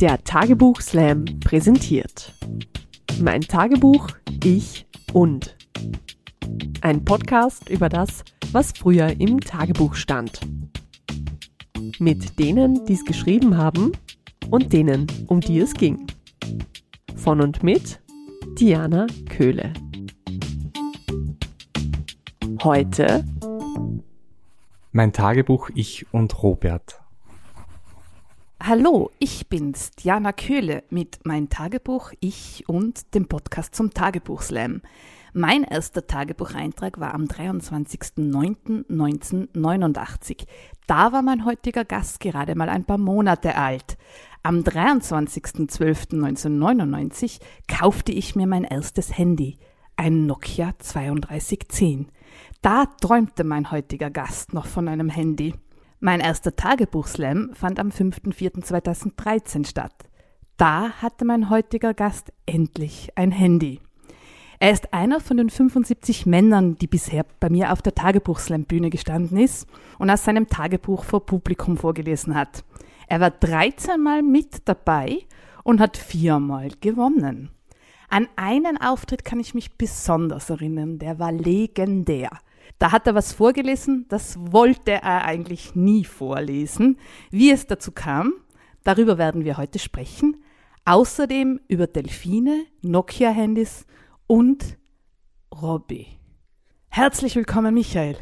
Der Tagebuch Slam präsentiert Mein Tagebuch, ich und ein Podcast über das, was früher im Tagebuch stand. Mit denen, die es geschrieben haben und denen, um die es ging. Von und mit Diana Köhle. Heute mein Tagebuch Ich und Robert. Hallo, ich bin's, Diana Köhle mit Mein Tagebuch, ich und dem Podcast zum Tagebuchslam. Mein erster Tagebucheintrag war am 23.09.1989. Da war mein heutiger Gast gerade mal ein paar Monate alt. Am 23.12.1999 kaufte ich mir mein erstes Handy, ein Nokia 3210. Da träumte mein heutiger Gast noch von einem Handy. Mein erster Tagebuchslam fand am 5.4.2013 statt. Da hatte mein heutiger Gast endlich ein Handy. Er ist einer von den 75 Männern, die bisher bei mir auf der Tagebuchslam-Bühne gestanden ist und aus seinem Tagebuch vor Publikum vorgelesen hat. Er war 13 Mal mit dabei und hat viermal gewonnen. An einen Auftritt kann ich mich besonders erinnern, der war legendär. Da hat er was vorgelesen, das wollte er eigentlich nie vorlesen. Wie es dazu kam, darüber werden wir heute sprechen. Außerdem über Delfine, Nokia-Handys und Robby. Herzlich willkommen, Michael.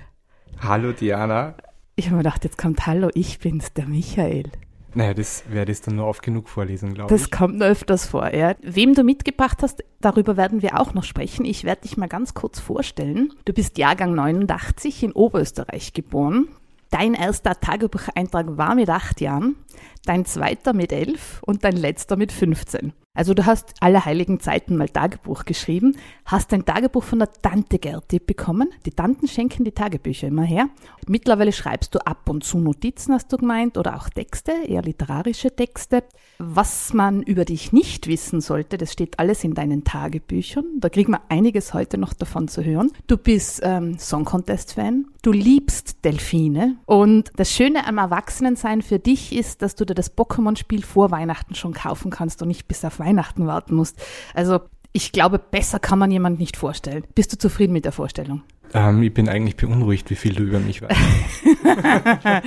Hallo, Diana. Ich habe mir gedacht, jetzt kommt Hallo, ich bin's, der Michael. Naja, das werde ich dann nur oft genug vorlesen, glaube ich. Das kommt nur öfters vor, ja. Wem du mitgebracht hast, darüber werden wir auch noch sprechen. Ich werde dich mal ganz kurz vorstellen. Du bist Jahrgang 89 in Oberösterreich geboren. Dein erster Tagebucheintrag war mit acht Jahren, dein zweiter mit elf und dein letzter mit 15. Also du hast alle heiligen Zeiten mal Tagebuch geschrieben, hast ein Tagebuch von der Tante Gerti bekommen. Die Tanten schenken die Tagebücher immer her. Mittlerweile schreibst du ab und zu Notizen, hast du gemeint, oder auch Texte, eher literarische Texte. Was man über dich nicht wissen sollte, das steht alles in deinen Tagebüchern. Da kriegen wir einiges heute noch davon zu hören. Du bist ähm, Song Contest-Fan, du liebst Delfine und das Schöne am Erwachsenensein für dich ist, dass du dir das Pokémon-Spiel vor Weihnachten schon kaufen kannst und nicht bis auf Weihnachten warten musst. Also ich glaube, besser kann man jemand nicht vorstellen. Bist du zufrieden mit der Vorstellung? Ähm, ich bin eigentlich beunruhigt, wie viel du über mich weißt.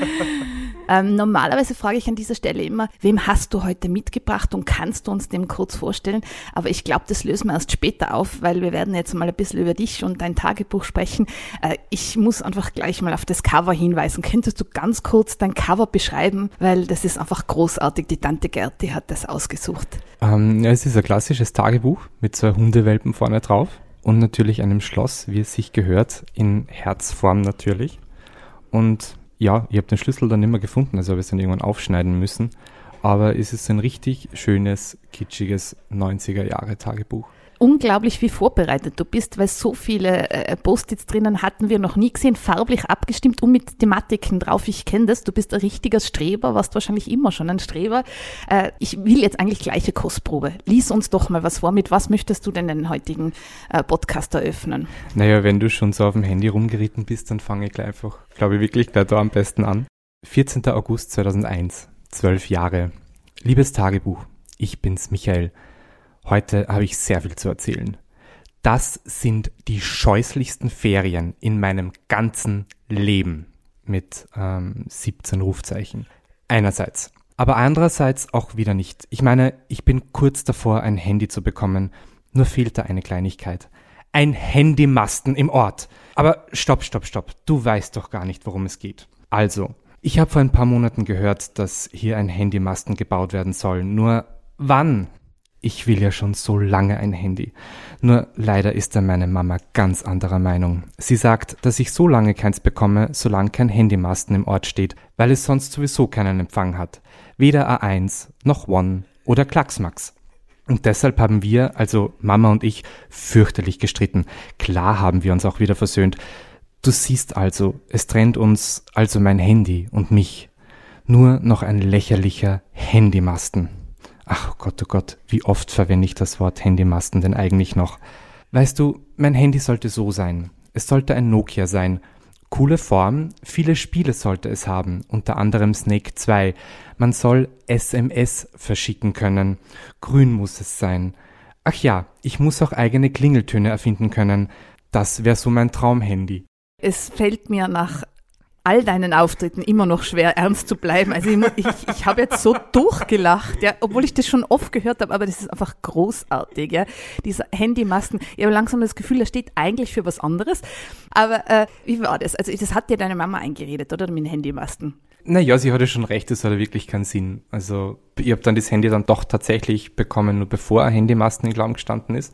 ähm, normalerweise frage ich an dieser Stelle immer, wem hast du heute mitgebracht und kannst du uns dem kurz vorstellen? Aber ich glaube, das lösen wir erst später auf, weil wir werden jetzt mal ein bisschen über dich und dein Tagebuch sprechen. Äh, ich muss einfach gleich mal auf das Cover hinweisen. Könntest du ganz kurz dein Cover beschreiben? Weil das ist einfach großartig. Die Tante Gerti hat das ausgesucht. Ähm, ja, es ist ein klassisches Tagebuch mit zwei Hundewelpen vorne drauf und natürlich einem Schloss, wie es sich gehört, in Herzform natürlich. Und ja, ich habe den Schlüssel dann immer gefunden, also habe ich es dann irgendwann aufschneiden müssen. Aber es ist ein richtig schönes, kitschiges 90er-Jahre-Tagebuch unglaublich wie vorbereitet du bist, weil so viele äh, Post-its drinnen hatten wir noch nie gesehen, farblich abgestimmt und mit Thematiken drauf. Ich kenne das, du bist ein richtiger Streber, warst wahrscheinlich immer schon ein Streber. Äh, ich will jetzt eigentlich gleiche Kostprobe. Lies uns doch mal was vor. Mit was möchtest du denn den heutigen äh, Podcast eröffnen? Naja, wenn du schon so auf dem Handy rumgeritten bist, dann fange ich gleich einfach, glaube ich, wirklich gleich da am besten an. 14. August 2001, zwölf Jahre. Liebes Tagebuch, ich bin's, Michael. Heute habe ich sehr viel zu erzählen. Das sind die scheußlichsten Ferien in meinem ganzen Leben mit ähm, 17 Rufzeichen. Einerseits. Aber andererseits auch wieder nicht. Ich meine, ich bin kurz davor, ein Handy zu bekommen. Nur fehlt da eine Kleinigkeit. Ein Handymasten im Ort. Aber stopp, stopp, stopp. Du weißt doch gar nicht, worum es geht. Also, ich habe vor ein paar Monaten gehört, dass hier ein Handymasten gebaut werden soll. Nur wann ich will ja schon so lange ein Handy. Nur leider ist da meine Mama ganz anderer Meinung. Sie sagt, dass ich so lange keins bekomme, solange kein Handymasten im Ort steht, weil es sonst sowieso keinen Empfang hat. Weder A1 noch One oder Klacksmax. Und deshalb haben wir, also Mama und ich, fürchterlich gestritten. Klar haben wir uns auch wieder versöhnt. Du siehst also, es trennt uns also mein Handy und mich. Nur noch ein lächerlicher Handymasten. Ach Gott, oh Gott, wie oft verwende ich das Wort Handymasten denn eigentlich noch? Weißt du, mein Handy sollte so sein. Es sollte ein Nokia sein. Coole Form, viele Spiele sollte es haben, unter anderem Snake 2. Man soll SMS verschicken können. Grün muss es sein. Ach ja, ich muss auch eigene Klingeltöne erfinden können. Das wäre so mein Traumhandy. Es fällt mir nach all deinen Auftritten immer noch schwer, ernst zu bleiben. Also ich, ich, ich habe jetzt so durchgelacht, ja, obwohl ich das schon oft gehört habe, aber das ist einfach großartig, ja. Dieser Handymasten, ich habe langsam das Gefühl, der steht eigentlich für was anderes. Aber äh, wie war das? Also das hat dir deine Mama eingeredet, oder mit dem Handymasten? Naja, sie hatte schon recht, das hatte wirklich keinen Sinn. Also ich habe dann das Handy dann doch tatsächlich bekommen, nur bevor ein Handymasten in Glauben gestanden ist.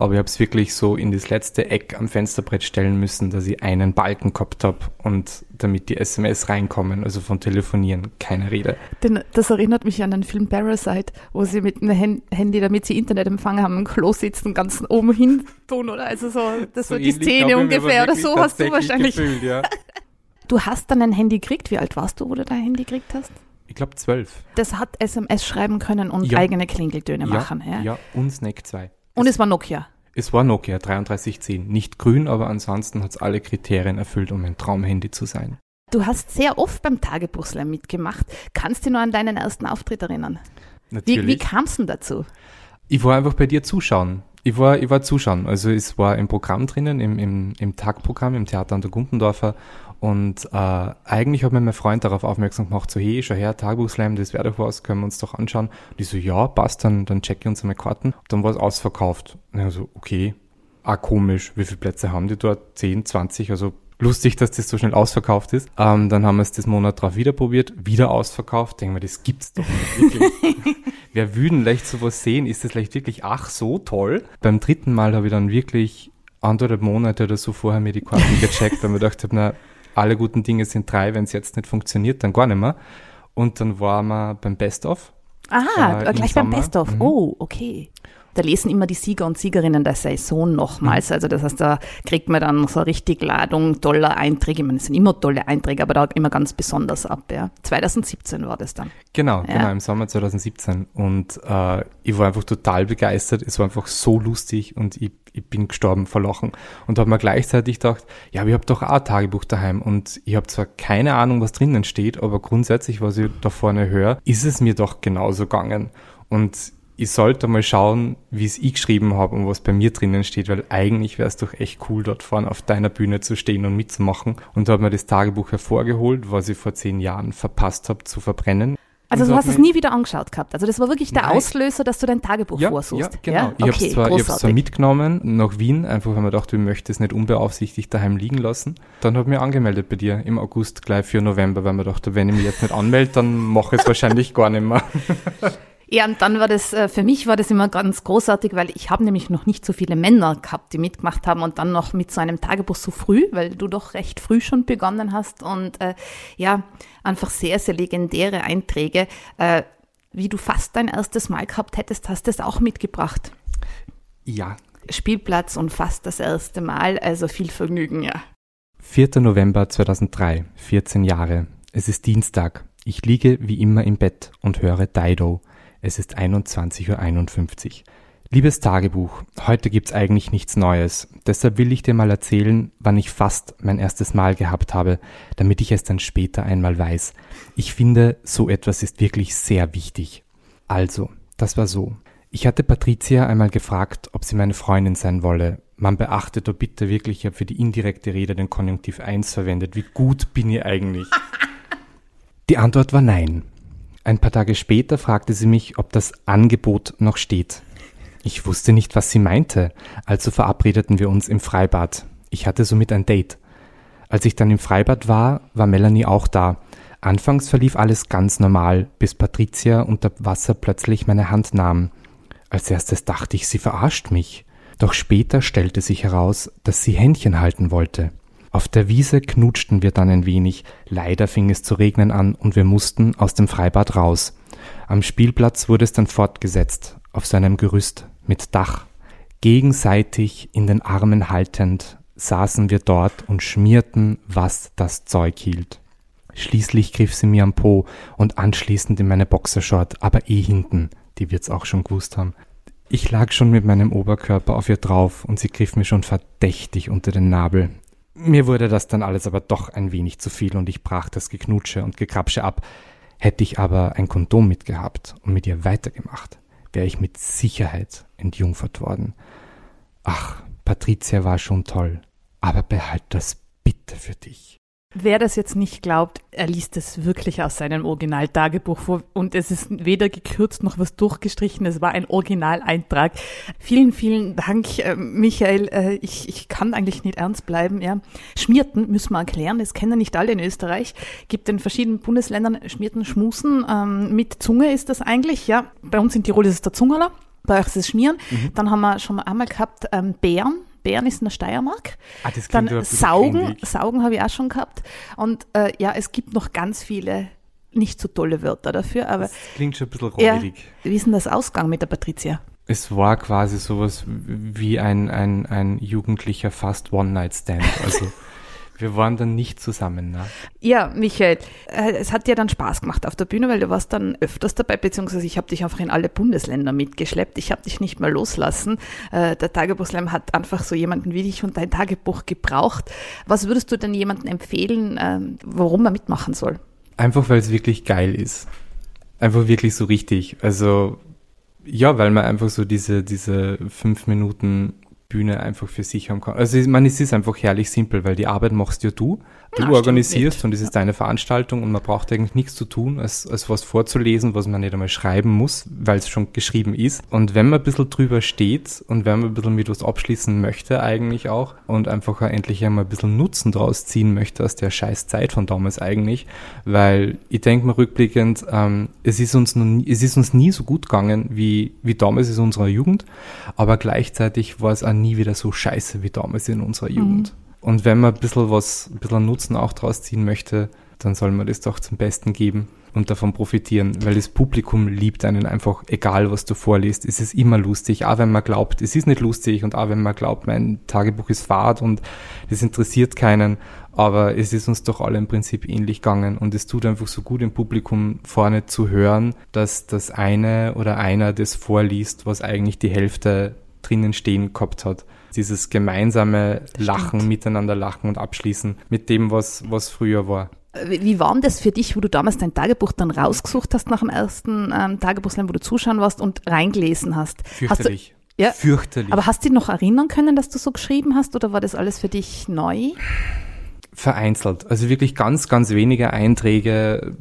Aber ich habe es wirklich so in das letzte Eck am Fensterbrett stellen müssen, dass ich einen Balken gehabt habe und damit die SMS reinkommen, also von Telefonieren, keine Rede. Denn das erinnert mich an den Film Parasite, wo sie mit einem Handy, damit sie Internetempfang haben, im Klo sitzen, ganz oben hin tun, oder? Also so, das so war die Szene ungefähr, oder so hast du wahrscheinlich. Gefühlt, ja. Du hast dann ein Handy gekriegt. Wie alt warst du, wo du dein Handy gekriegt hast? Ich glaube zwölf. Das hat SMS schreiben können und ja. eigene Klingeltöne ja, machen. Ja, ja, und Snake 2. Und es, war Nokia. Es war Nokia 3310. Nicht grün, aber ansonsten hat es alle Kriterien erfüllt, um ein Traumhandy zu sein. Du hast sehr oft beim Tagebuchslam mitgemacht. Kannst du dich noch an deinen ersten Auftritt erinnern? Natürlich. Wie, wie kam es denn dazu? Ich war einfach bei dir zuschauen. Ich war, ich war zuschauen. Also es war im Programm drinnen, im, im, im Tagprogramm, im Theater an der Gumpendorfer und äh, eigentlich hat mir mein Freund darauf aufmerksam gemacht, so hey, schau her, Tagebuchslam, das wäre doch was, können wir uns doch anschauen. Und ich so, ja, passt, dann, dann check ich uns einmal Karten. Und dann war es ausverkauft. Und ich so, okay, ah komisch, wie viele Plätze haben die dort? 10, 20, also lustig, dass das so schnell ausverkauft ist. Ähm, dann haben wir es das Monat drauf wieder probiert, wieder ausverkauft. Denken wir, das gibt's doch nicht wirklich. Wer würden leicht sowas sehen? Ist das leicht wirklich ach so toll? Beim dritten Mal habe ich dann wirklich anderthalb Monate oder so vorher mir die Karten gecheckt, weil mir gedacht habe, na, alle guten Dinge sind drei, wenn es jetzt nicht funktioniert, dann gar nicht mehr. Und dann waren wir beim Best-of. Ah, äh, gleich beim Best-of. Mhm. Oh, okay. Da lesen immer die Sieger und Siegerinnen der Saison nochmals. Mhm. Also das heißt, da kriegt man dann so richtig Ladung, toller Einträge. Ich meine, es sind immer tolle Einträge, aber da immer ganz besonders ab. Ja. 2017 war das dann. Genau, ja. genau, im Sommer 2017. Und äh, ich war einfach total begeistert. Es war einfach so lustig und ich ich bin gestorben vor Lachen. Und habe mir gleichzeitig gedacht, ja, aber ich habe doch auch ein Tagebuch daheim und ich habe zwar keine Ahnung, was drinnen steht, aber grundsätzlich, was ich da vorne höre, ist es mir doch genauso gegangen. Und ich sollte mal schauen, wie es ich geschrieben habe und was bei mir drinnen steht, weil eigentlich wäre es doch echt cool, dort vorne auf deiner Bühne zu stehen und mitzumachen. Und habe mir das Tagebuch hervorgeholt, was ich vor zehn Jahren verpasst habe zu verbrennen. Also du hast es nie wieder angeschaut gehabt. Also das war wirklich der Nein. Auslöser, dass du dein Tagebuch ja, vorsuchst. Ja, genau. Ja? Ich okay, habe es zwar, zwar mitgenommen nach Wien, einfach weil man dachte, ich möchte es nicht unbeaufsichtigt daheim liegen lassen. Dann habe ich mich angemeldet bei dir im August gleich für November, weil man dachte, wenn ich mich jetzt nicht anmelde, dann mache ich es wahrscheinlich gar nicht mehr. Ja, und dann war das, äh, für mich war das immer ganz großartig, weil ich habe nämlich noch nicht so viele Männer gehabt, die mitgemacht haben und dann noch mit so einem Tagebuch so früh, weil du doch recht früh schon begonnen hast und äh, ja, einfach sehr, sehr legendäre Einträge. Äh, wie du fast dein erstes Mal gehabt hättest, hast du es auch mitgebracht. Ja. Spielplatz und fast das erste Mal, also viel Vergnügen, ja. 4. November 2003, 14 Jahre. Es ist Dienstag. Ich liege wie immer im Bett und höre Dido. Es ist 21.51 Uhr. Liebes Tagebuch, heute gibt's eigentlich nichts Neues. Deshalb will ich dir mal erzählen, wann ich fast mein erstes Mal gehabt habe, damit ich es dann später einmal weiß. Ich finde, so etwas ist wirklich sehr wichtig. Also, das war so. Ich hatte Patricia einmal gefragt, ob sie meine Freundin sein wolle. Man beachte doch bitte wirklich, ich habe für die indirekte Rede den Konjunktiv 1 verwendet. Wie gut bin ich eigentlich? Die Antwort war nein. Ein paar Tage später fragte sie mich, ob das Angebot noch steht. Ich wusste nicht, was sie meinte, also verabredeten wir uns im Freibad. Ich hatte somit ein Date. Als ich dann im Freibad war, war Melanie auch da. Anfangs verlief alles ganz normal, bis Patricia unter Wasser plötzlich meine Hand nahm. Als erstes dachte ich, sie verarscht mich. Doch später stellte sich heraus, dass sie Händchen halten wollte. Auf der Wiese knutschten wir dann ein wenig, leider fing es zu regnen an und wir mussten aus dem Freibad raus. Am Spielplatz wurde es dann fortgesetzt, auf seinem Gerüst mit Dach. Gegenseitig in den Armen haltend saßen wir dort und schmierten, was das Zeug hielt. Schließlich griff sie mir am Po und anschließend in meine Boxershort, aber eh hinten, die wird's auch schon gewusst haben. Ich lag schon mit meinem Oberkörper auf ihr drauf und sie griff mir schon verdächtig unter den Nabel. Mir wurde das dann alles aber doch ein wenig zu viel und ich brach das Geknutsche und Gekrapsche ab. Hätte ich aber ein Kondom mitgehabt und mit ihr weitergemacht, wäre ich mit Sicherheit entjungfert worden. Ach, Patricia war schon toll, aber behalt das bitte für dich. Wer das jetzt nicht glaubt, er liest es wirklich aus seinem Originaltagebuch vor und es ist weder gekürzt noch was durchgestrichen, es war ein Originaleintrag. Vielen, vielen Dank, äh, Michael. Äh, ich, ich kann eigentlich nicht ernst bleiben. Ja. Schmierten müssen wir erklären, das kennen nicht alle in Österreich. Gibt in verschiedenen Bundesländern Schmierten, Schmusen. Ähm, mit Zunge ist das eigentlich, ja. Bei uns in Tirol ist es der Zungerler. Bei euch ist es Schmieren. Mhm. Dann haben wir schon einmal gehabt ähm, Bären, Bären ist in der Steiermark. Ah, das Dann Saugen. Saugen habe ich auch schon gehabt. Und äh, ja, es gibt noch ganz viele nicht so tolle Wörter dafür, aber Das klingt schon ein bisschen ja, räudig. wie ist denn das Ausgang mit der Patricia? Es war quasi sowas wie ein, ein, ein jugendlicher fast One-Night-Stand. Also wir waren dann nicht zusammen. Ne? Ja, Michael, äh, es hat dir dann Spaß gemacht auf der Bühne, weil du warst dann öfters dabei, beziehungsweise ich habe dich einfach in alle Bundesländer mitgeschleppt. Ich habe dich nicht mehr loslassen. Äh, der Tagebuchslam hat einfach so jemanden wie dich und dein Tagebuch gebraucht. Was würdest du denn jemandem empfehlen, äh, warum er mitmachen soll? Einfach weil es wirklich geil ist. Einfach wirklich so richtig. Also ja, weil man einfach so diese, diese fünf Minuten Bühne einfach für sich haben kann. Also ich meine, es ist einfach herrlich simpel, weil die Arbeit machst ja du. Du stimmt organisierst und es ist deine Veranstaltung und man braucht eigentlich nichts zu tun, als, als was vorzulesen, was man nicht einmal schreiben muss, weil es schon geschrieben ist. Und wenn man ein bisschen drüber steht und wenn man ein bisschen mit was abschließen möchte eigentlich auch und einfach auch endlich einmal ein bisschen Nutzen draus ziehen möchte aus der scheiß Zeit von damals eigentlich, weil ich denke mal rückblickend, ähm, es ist uns nie, es ist uns nie so gut gegangen wie, wie damals in unserer Jugend, aber gleichzeitig war es auch nie wieder so scheiße wie damals in unserer Jugend. Und wenn man ein bisschen was, ein bisschen Nutzen auch draus ziehen möchte, dann soll man das doch zum Besten geben und davon profitieren, weil das Publikum liebt einen einfach, egal was du vorliest, es ist immer lustig, auch wenn man glaubt, es ist nicht lustig und auch wenn man glaubt, mein Tagebuch ist fad und das interessiert keinen, aber es ist uns doch alle im Prinzip ähnlich gegangen. Und es tut einfach so gut im Publikum vorne zu hören, dass das eine oder einer das vorliest, was eigentlich die Hälfte drinnen stehen gehabt hat. Dieses gemeinsame Lachen, stimmt. miteinander lachen und abschließen mit dem, was, was früher war. Äh, Wie war denn das für dich, wo du damals dein Tagebuch dann rausgesucht hast nach dem ersten ähm, Tagebuchslam, wo du zuschauen warst und reingelesen hast? Hast du, Fürchterlich. ja, Fürchterlich. aber hast du dich noch erinnern können, dass du so geschrieben hast oder war das alles für dich neu? Vereinzelt. Also wirklich ganz, ganz wenige Einträge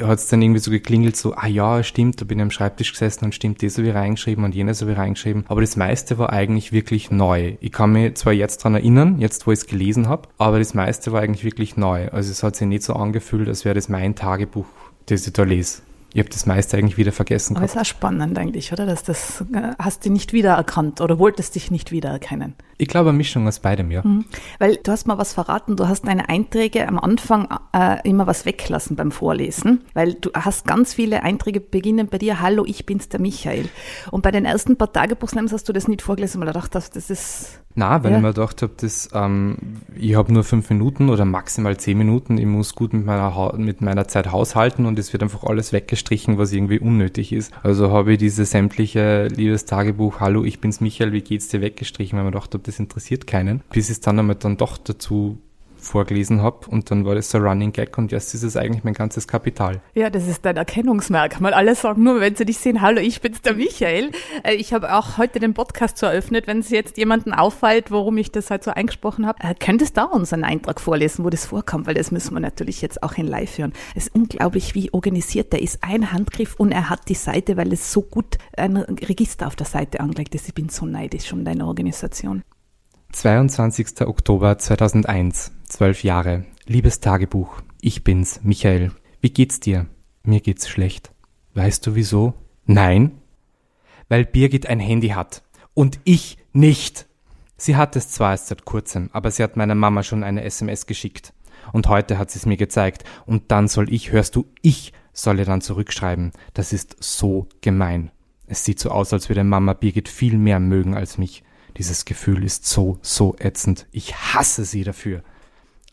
hat es dann irgendwie so geklingelt, so, ah ja, stimmt, da bin ich am Schreibtisch gesessen und stimmt, das habe ich reingeschrieben und jenes habe ich reingeschrieben. Aber das meiste war eigentlich wirklich neu. Ich kann mich zwar jetzt dran erinnern, jetzt wo ich es gelesen habe, aber das meiste war eigentlich wirklich neu. Also es hat sich nicht so angefühlt, als wäre das mein Tagebuch, das ich da lese. Ich habe das meiste eigentlich wieder vergessen Aber gehabt. ist auch spannend eigentlich, oder? Dass das äh, hast du nicht wiedererkannt oder wolltest dich nicht wiedererkennen. Ich glaube, eine Mischung aus beidem, ja. Mhm. Weil du hast mal was verraten, du hast deine Einträge am Anfang äh, immer was weglassen beim Vorlesen, weil du hast ganz viele Einträge beginnen bei dir, hallo, ich bin's der Michael. Und bei den ersten paar Tagebuchslams hast du das nicht vorgelesen, weil du dachtest, das ist Na, weil Ja. ich mir gedacht habe, ähm, ich habe nur fünf Minuten oder maximal zehn Minuten. Ich muss gut mit meiner, Ha- mit meiner Zeit haushalten und es wird einfach alles weggestrichen, was irgendwie unnötig ist. Also habe ich diese sämtliche liebes Tagebuch, hallo, ich bin's Michael, wie geht's dir weggestrichen, weil gedacht habe, das interessiert keinen. Bis es dann einmal dann doch dazu vorgelesen habe und dann war das so ein Running Gag und jetzt ist es eigentlich mein ganzes Kapital. Ja, das ist dein Erkennungsmerkmal. Alle sagen nur, wenn sie dich sehen, hallo, ich bin's der Michael. Äh, Ich habe auch heute den Podcast so eröffnet, wenn es jetzt jemanden auffällt, warum ich das halt so eingesprochen habe. Äh, könntest du da uns einen Eintrag vorlesen, wo das vorkommt? Weil das müssen wir natürlich jetzt auch in live hören. Es ist unglaublich, wie organisiert der ist. Ein Handgriff und er hat die Seite, weil es so gut ein Register auf der Seite angelegt ist. Ich bin so neidisch um deine Organisation. 22. Oktober 2001, zwölf Jahre. Liebes Tagebuch, ich bin's, Michael. Wie geht's dir? Mir geht's schlecht. Weißt du wieso? Nein. Weil Birgit ein Handy hat. Und ich nicht. Sie hat es zwar erst seit kurzem, aber sie hat meiner Mama schon eine SMS geschickt. Und heute hat sie es mir gezeigt. Und dann soll ich, hörst du, ich soll ihr dann zurückschreiben. Das ist so gemein. Es sieht so aus, als würde Mama Birgit viel mehr mögen als mich. Dieses Gefühl ist so, so ätzend. Ich hasse sie dafür.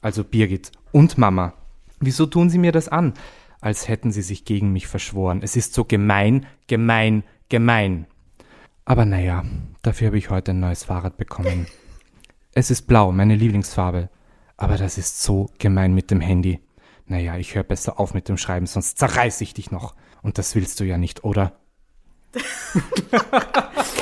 Also Birgit und Mama. Wieso tun sie mir das an? Als hätten sie sich gegen mich verschworen. Es ist so gemein, gemein, gemein. Aber naja, dafür habe ich heute ein neues Fahrrad bekommen. Es ist blau, meine Lieblingsfarbe. Aber das ist so gemein mit dem Handy. Naja, ich höre besser auf mit dem Schreiben, sonst zerreiß ich dich noch. Und das willst du ja nicht, oder?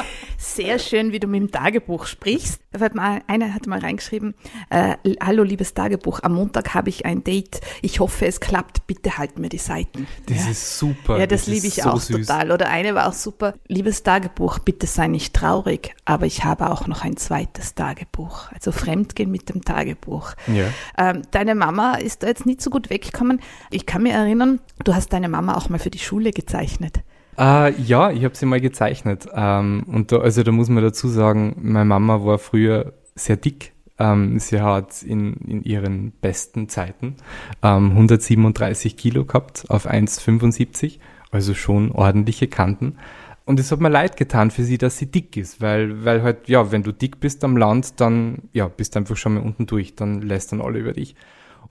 sehr schön, wie du mit dem Tagebuch sprichst. Da hat mal, einer hat mal reingeschrieben, äh, hallo liebes Tagebuch, am Montag habe ich ein Date. Ich hoffe, es klappt. Bitte halt mir die Seiten. Das ja. ist super. Ja, das, das liebe ich so auch süß. total. Oder eine war auch super. Liebes Tagebuch, bitte sei nicht traurig, aber ich habe auch noch ein zweites Tagebuch. Also Fremdgehen mit dem Tagebuch. Ja. Ähm, deine Mama ist da jetzt nicht so gut weggekommen. Ich kann mir erinnern, du hast deine Mama auch mal für die Schule gezeichnet. Uh, ja, ich habe sie mal gezeichnet. Ähm, und da, also da muss man dazu sagen, meine Mama war früher sehr dick. Ähm, sie hat in, in ihren besten Zeiten ähm, 137 Kilo gehabt auf 1,75, also schon ordentliche Kanten. Und es hat mir leid getan für sie, dass sie dick ist, weil, weil halt, ja, wenn du dick bist am Land, dann, ja, bist du einfach schon mal unten durch, dann lässt dann alle über dich.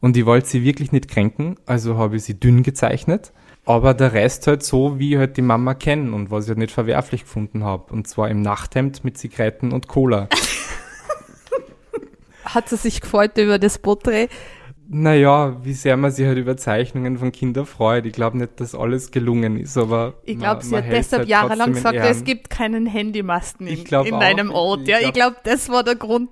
Und ich wollte sie wirklich nicht kränken, also habe ich sie dünn gezeichnet aber der Rest halt so, wie ich halt die Mama kennen und was ich halt nicht verwerflich gefunden habe. Und zwar im Nachthemd mit Zigaretten und Cola. Hat sie sich gefreut über das Porträt? Naja, wie sehr man sich halt über Zeichnungen von Kindern freut. Ich glaube nicht, dass alles gelungen ist, aber. Ich glaube, sie hat deshalb halt jahrelang gesagt, es gibt keinen Handymasten in, in deinem Ort. Ja, ich glaube, das war der Grund.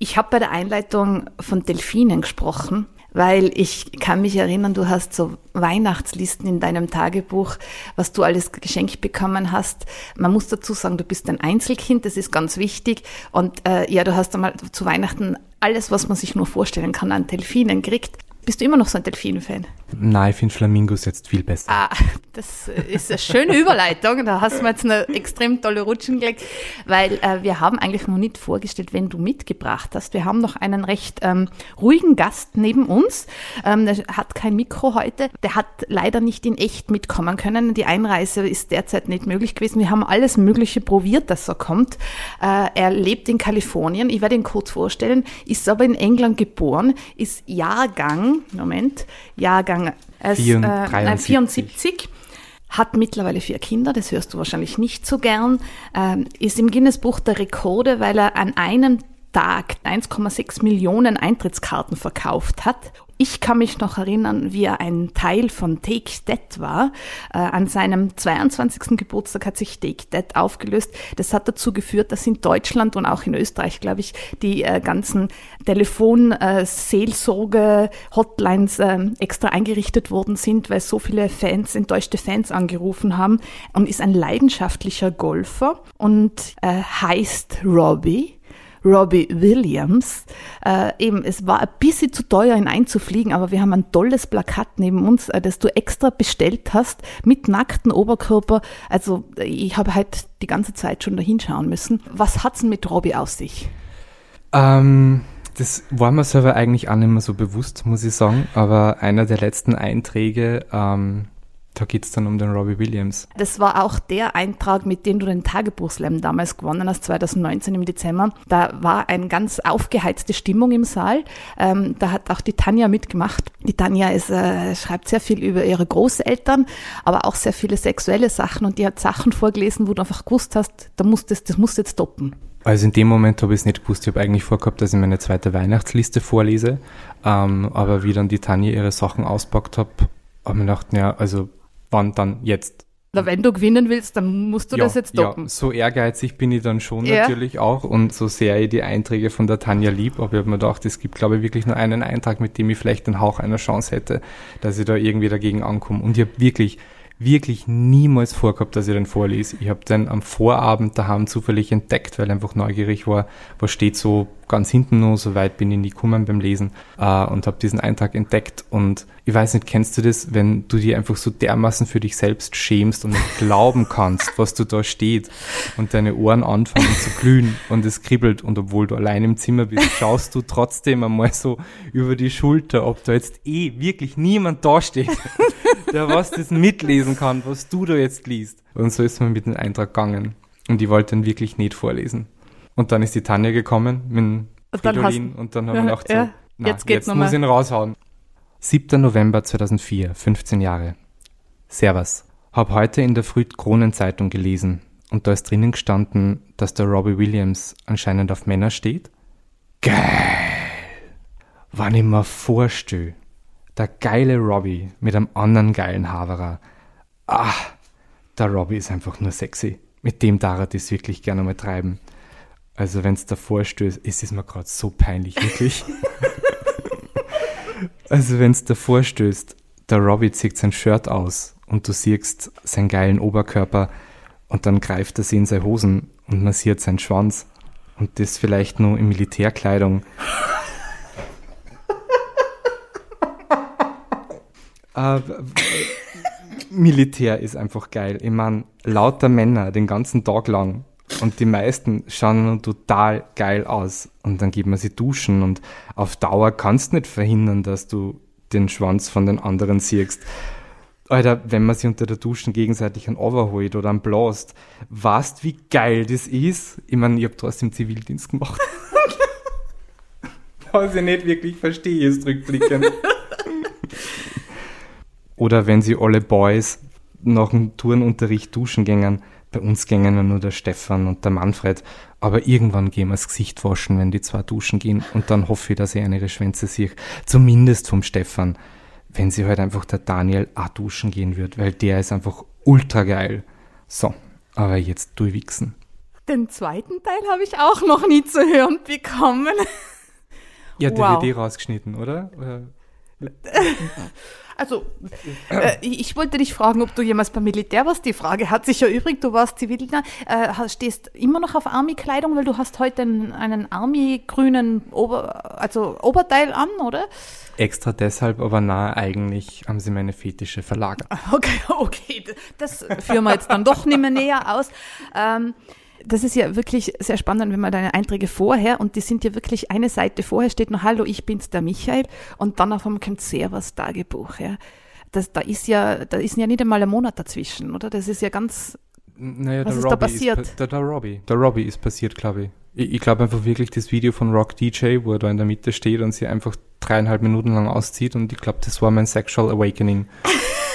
Ich habe bei der Einleitung von Delfinen gesprochen weil ich kann mich erinnern, du hast so Weihnachtslisten in deinem Tagebuch, was du alles geschenkt bekommen hast. Man muss dazu sagen, du bist ein Einzelkind, das ist ganz wichtig. Und äh, ja, du hast einmal zu Weihnachten alles, was man sich nur vorstellen kann, an Delfinen gekriegt. Bist du immer noch so ein Delfin-Fan? Nein, ich finde Flamingos jetzt viel besser. Ah, das ist eine schöne Überleitung. Da hast du mir jetzt eine extrem tolle Rutschen gelegt, weil äh, wir haben eigentlich noch nicht vorgestellt, wenn du mitgebracht hast. Wir haben noch einen recht ähm, ruhigen Gast neben uns. Ähm, der hat kein Mikro heute. Der hat leider nicht in echt mitkommen können. Die Einreise ist derzeit nicht möglich gewesen. Wir haben alles Mögliche probiert, dass er kommt. Äh, er lebt in Kalifornien. Ich werde ihn kurz vorstellen. Ist aber in England geboren, ist Jahrgang Moment, Jahrgang äh, 74. 74 hat mittlerweile vier Kinder, das hörst du wahrscheinlich nicht so gern, ähm, ist im Guinness-Buch der Rekorde, weil er an einem Tag 1,6 Millionen Eintrittskarten verkauft hat ich kann mich noch erinnern, wie er ein Teil von Take That war. Äh, an seinem 22. Geburtstag hat sich Take That aufgelöst. Das hat dazu geführt, dass in Deutschland und auch in Österreich, glaube ich, die äh, ganzen Telefonseelsorge, Hotlines äh, extra eingerichtet worden sind, weil so viele Fans, enttäuschte Fans angerufen haben und ist ein leidenschaftlicher Golfer und äh, heißt Robbie Robbie Williams. Äh, eben, es war ein bisschen zu teuer, ihn einzufliegen, aber wir haben ein tolles Plakat neben uns, äh, das du extra bestellt hast, mit nacktem Oberkörper. Also ich habe halt die ganze Zeit schon dahin schauen müssen. Was hat's denn mit Robbie aus sich? Ähm, das war mir selber eigentlich auch nicht mehr so bewusst, muss ich sagen. Aber einer der letzten Einträge ähm, da geht es dann um den Robbie Williams. Das war auch der Eintrag, mit dem du den Tagebuchslam damals gewonnen hast, 2019 im Dezember. Da war eine ganz aufgeheizte Stimmung im Saal. Ähm, da hat auch die Tanja mitgemacht. Die Tanja ist, äh, schreibt sehr viel über ihre Großeltern, aber auch sehr viele sexuelle Sachen und die hat Sachen vorgelesen, wo du einfach gewusst hast, da musst das, das musst du jetzt stoppen. Also in dem Moment habe ich es nicht gewusst. Ich habe eigentlich vorgehabt, dass ich meine zweite Weihnachtsliste vorlese. Ähm, aber wie dann die Tanja ihre Sachen auspackt hat, habe ich mir gedacht, ja, also wann dann jetzt. Na, wenn du gewinnen willst, dann musst du ja, das jetzt stoppen. Ja, so ehrgeizig bin ich dann schon ja. natürlich auch und so sehr ich die Einträge von der Tanja lieb, aber ich habe mir gedacht, es gibt, glaube ich, wirklich nur einen Eintrag, mit dem ich vielleicht den Hauch einer Chance hätte, dass ich da irgendwie dagegen ankomme. Und ich habe wirklich wirklich niemals vorgehabt, dass ich den vorlese. Ich habe den am Vorabend daheim zufällig entdeckt, weil ich einfach neugierig war, was steht so ganz hinten noch, so weit bin ich nie gekommen beim Lesen äh, und habe diesen Eintrag entdeckt und ich weiß nicht, kennst du das, wenn du dir einfach so dermaßen für dich selbst schämst und nicht glauben kannst, was du da steht und deine Ohren anfangen zu glühen und es kribbelt und obwohl du allein im Zimmer bist, schaust du trotzdem einmal so über die Schulter, ob da jetzt eh wirklich niemand da steht, der was das mitlesen kann, was du da jetzt liest. Und so ist man mit dem Eintrag gegangen und ich wollte ihn wirklich nicht vorlesen. Und dann ist die Tanja gekommen mit Fridolin und, und dann haben wir gedacht, so, ja, na, jetzt, jetzt muss ich ihn raushauen. 7. November 2004, 15 Jahre. Servus. Hab heute in der Früh Kronenzeitung gelesen und da ist drinnen gestanden, dass der Robbie Williams anscheinend auf Männer steht. Geil! Wann ich mir vorstelle, der geile Robbie mit einem anderen geilen Haverer. Ah, der Robbie ist einfach nur sexy. Mit dem darf er das wirklich gerne mal treiben. Also wenn es davor stößt, ist es mir gerade so peinlich, wirklich. also wenn es davor stößt, der Robbie zieht sein Shirt aus und du siehst seinen geilen Oberkörper und dann greift er sie in seine Hosen und massiert seinen Schwanz und das vielleicht nur in Militärkleidung. äh, Militär ist einfach geil. Ich meine, lauter Männer den ganzen Tag lang und die meisten schauen total geil aus. Und dann geht man sie duschen und auf Dauer kannst du nicht verhindern, dass du den Schwanz von den anderen siehst. Alter, wenn man sich unter der Duschen gegenseitig einen overholt oder einen blast, weißt wie geil das ist? Ich meine, ich habe trotzdem Zivildienst gemacht. Was ich nicht wirklich verstehe, ist rückblickend. oder wenn sie alle Boys nach dem Turnunterricht duschen gängen, bei uns gängen nur der Stefan und der Manfred, aber irgendwann gehen wir das Gesicht waschen, wenn die zwei duschen gehen und dann hoffe ich, dass ich eine ihre Schwänze sehe. Zumindest vom Stefan, wenn sie halt einfach der Daniel auch duschen gehen wird, weil der ist einfach ultra geil. So, aber jetzt durchwichsen. Den zweiten Teil habe ich auch noch nie zu hören bekommen. Ja, DVD wow. rausgeschnitten, oder? oder? Also, äh, ich wollte dich fragen, ob du jemals beim Militär warst. Die Frage hat sich ja übrig. Du warst Zivildienst, äh, stehst immer noch auf Army-Kleidung, weil du hast heute einen, einen Army-grünen Ober, also Oberteil an, oder? Extra deshalb, aber nahe eigentlich haben sie meine Fetische verlagert. Okay, okay, das führen wir jetzt dann doch nicht mehr näher aus. Ähm, das ist ja wirklich sehr spannend, wenn man deine Einträge vorher, und die sind ja wirklich eine Seite vorher steht noch, hallo, ich bin's, der Michael, und dann auf einmal kommt Servus Tagebuch, ja. Das, da ist ja, da ist ja nicht einmal ein Monat dazwischen, oder? Das ist ja ganz, naja, was ist Robbie da passiert? Ist, der, der Robbie, der Robbie ist passiert, glaube ich. Ich, ich glaube einfach wirklich das Video von Rock DJ, wo er da in der Mitte steht und sie einfach dreieinhalb Minuten lang auszieht und ich glaube, das war mein Sexual Awakening.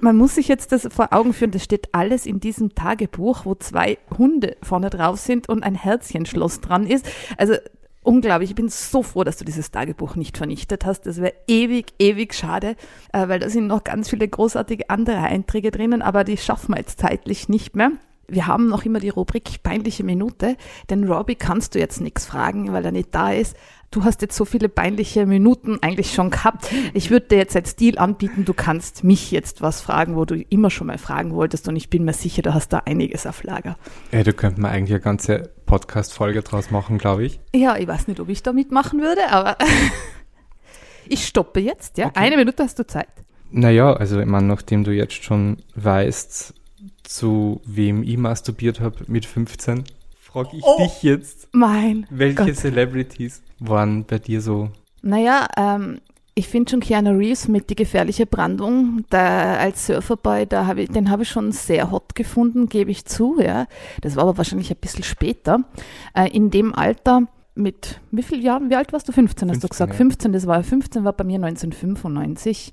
man muss sich jetzt das vor Augen führen, das steht alles in diesem Tagebuch, wo zwei Hunde vorne drauf sind und ein Herzchenschloss dran ist. Also unglaublich. Ich bin so froh, dass du dieses Tagebuch nicht vernichtet hast. Das wäre ewig, ewig schade, äh, weil da sind noch ganz viele großartige andere Einträge drinnen, aber die schaffen wir jetzt zeitlich nicht mehr. Wir haben noch immer die Rubrik peinliche Minute, denn Robbie kannst du jetzt nichts fragen, weil er nicht da ist du hast jetzt so viele peinliche Minuten eigentlich schon gehabt. Ich würde dir jetzt als Deal anbieten, du kannst mich jetzt was fragen, wo du immer schon mal fragen wolltest und ich bin mir sicher, du hast da einiges auf Lager. Ja, da könnte man eigentlich eine ganze Podcast-Folge draus machen, glaube ich. Ja, ich weiß nicht, ob ich da mitmachen würde, aber ich stoppe jetzt, ja. Okay. Eine Minute hast du Zeit. Naja, also ich meine, nachdem du jetzt schon weißt, zu wem ich masturbiert habe mit 15, frage ich oh, dich jetzt. Mein. Welche Gott. Celebrities waren bei dir so? Naja, ähm, ich finde schon Keanu Reeves mit Die gefährliche Brandung, da als Surferboy, da hab ich, den habe ich schon sehr hot gefunden, gebe ich zu. Ja. Das war aber wahrscheinlich ein bisschen später. Äh, in dem Alter mit wie vielen Jahren, wie alt warst du? 15 hast 15, du gesagt. Ja. 15, das war 15, war bei mir 1995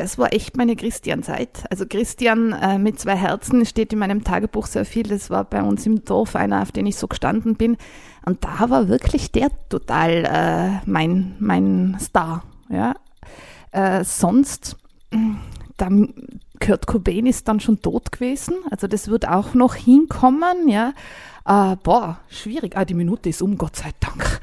das war echt meine Christian-Zeit. Also Christian äh, mit zwei Herzen steht in meinem Tagebuch sehr viel. Das war bei uns im Dorf einer, auf den ich so gestanden bin. Und da war wirklich der total äh, mein, mein Star. Ja. Äh, sonst, dann Kurt Cobain ist dann schon tot gewesen. Also das wird auch noch hinkommen. Ja. Äh, boah, schwierig. Ah, die Minute ist um, Gott sei Dank.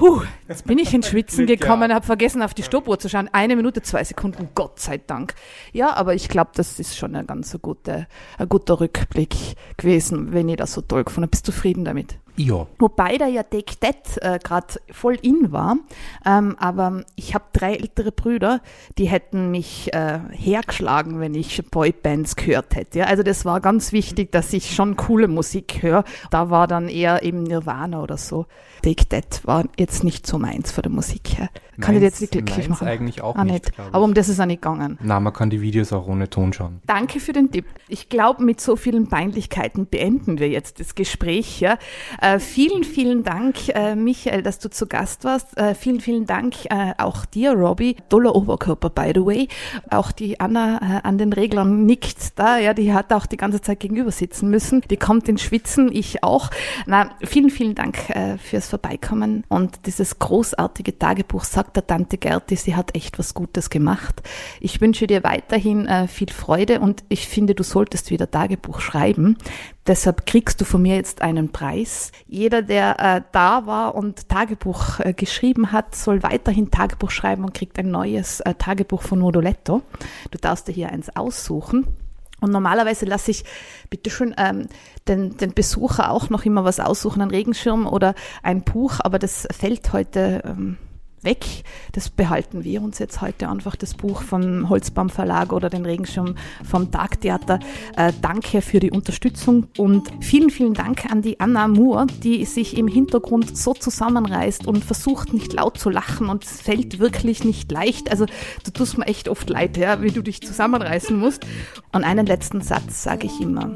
Huh, jetzt bin ich ins Schwitzen gekommen, habe vergessen auf die Stoppuhr zu schauen. Eine Minute, zwei Sekunden, Gott sei Dank. Ja, aber ich glaube, das ist schon ein ganz gute, ein guter Rückblick gewesen, wenn ich das so toll gefunden habe. Bist du zufrieden damit? Ja. Wobei da ja Take That äh, gerade voll in war. Ähm, aber ich habe drei ältere Brüder, die hätten mich äh, hergeschlagen, wenn ich Boybands gehört hätte. Ja? Also das war ganz wichtig, dass ich schon coole Musik höre. Da war dann eher eben Nirvana oder so. Take That war jetzt nicht so meins von der Musik her. Kann ich jetzt nicht glücklich machen? eigentlich auch ah, nicht. nicht. Aber um das ist auch nicht gegangen. Na, man kann die Videos auch ohne Ton schauen. Danke für den Tipp. Ich glaube, mit so vielen Peinlichkeiten beenden wir jetzt das Gespräch. Ja? Äh, vielen, vielen Dank, äh, Michael, dass du zu Gast warst. Äh, vielen, vielen Dank äh, auch dir, Robbie. Toller Oberkörper, by the way. Auch die Anna äh, an den Reglern nickt da. Ja, die hat auch die ganze Zeit gegenüber sitzen müssen. Die kommt ins Schwitzen, ich auch. Na, vielen, vielen Dank äh, fürs Vorbeikommen und dieses großartige Tagebuch, sagt der Tante Gerti, sie hat echt was Gutes gemacht. Ich wünsche dir weiterhin äh, viel Freude und ich finde, du solltest wieder Tagebuch schreiben. Deshalb kriegst du von mir jetzt einen Preis. Jeder, der äh, da war und Tagebuch äh, geschrieben hat, soll weiterhin Tagebuch schreiben und kriegt ein neues äh, Tagebuch von Moduletto. Du darfst dir hier eins aussuchen. Und normalerweise lasse ich bitte schön ähm, den, den Besucher auch noch immer was aussuchen, einen Regenschirm oder ein Buch, aber das fällt heute ähm, weg. Das behalten wir uns jetzt heute einfach, das Buch vom Holzbaum Verlag oder den Regenschirm vom Tagtheater. Äh, danke für die Unterstützung und vielen, vielen Dank an die Anna Moore, die sich im Hintergrund so zusammenreißt und versucht nicht laut zu lachen und es fällt wirklich nicht leicht. Also du tust mir echt oft leid, ja, wie du dich zusammenreißen musst. Und einen letzten Satz sage ich immer.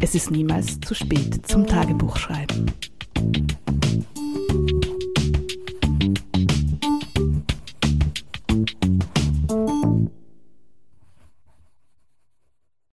Es ist niemals zu spät zum Tagebuchschreiben.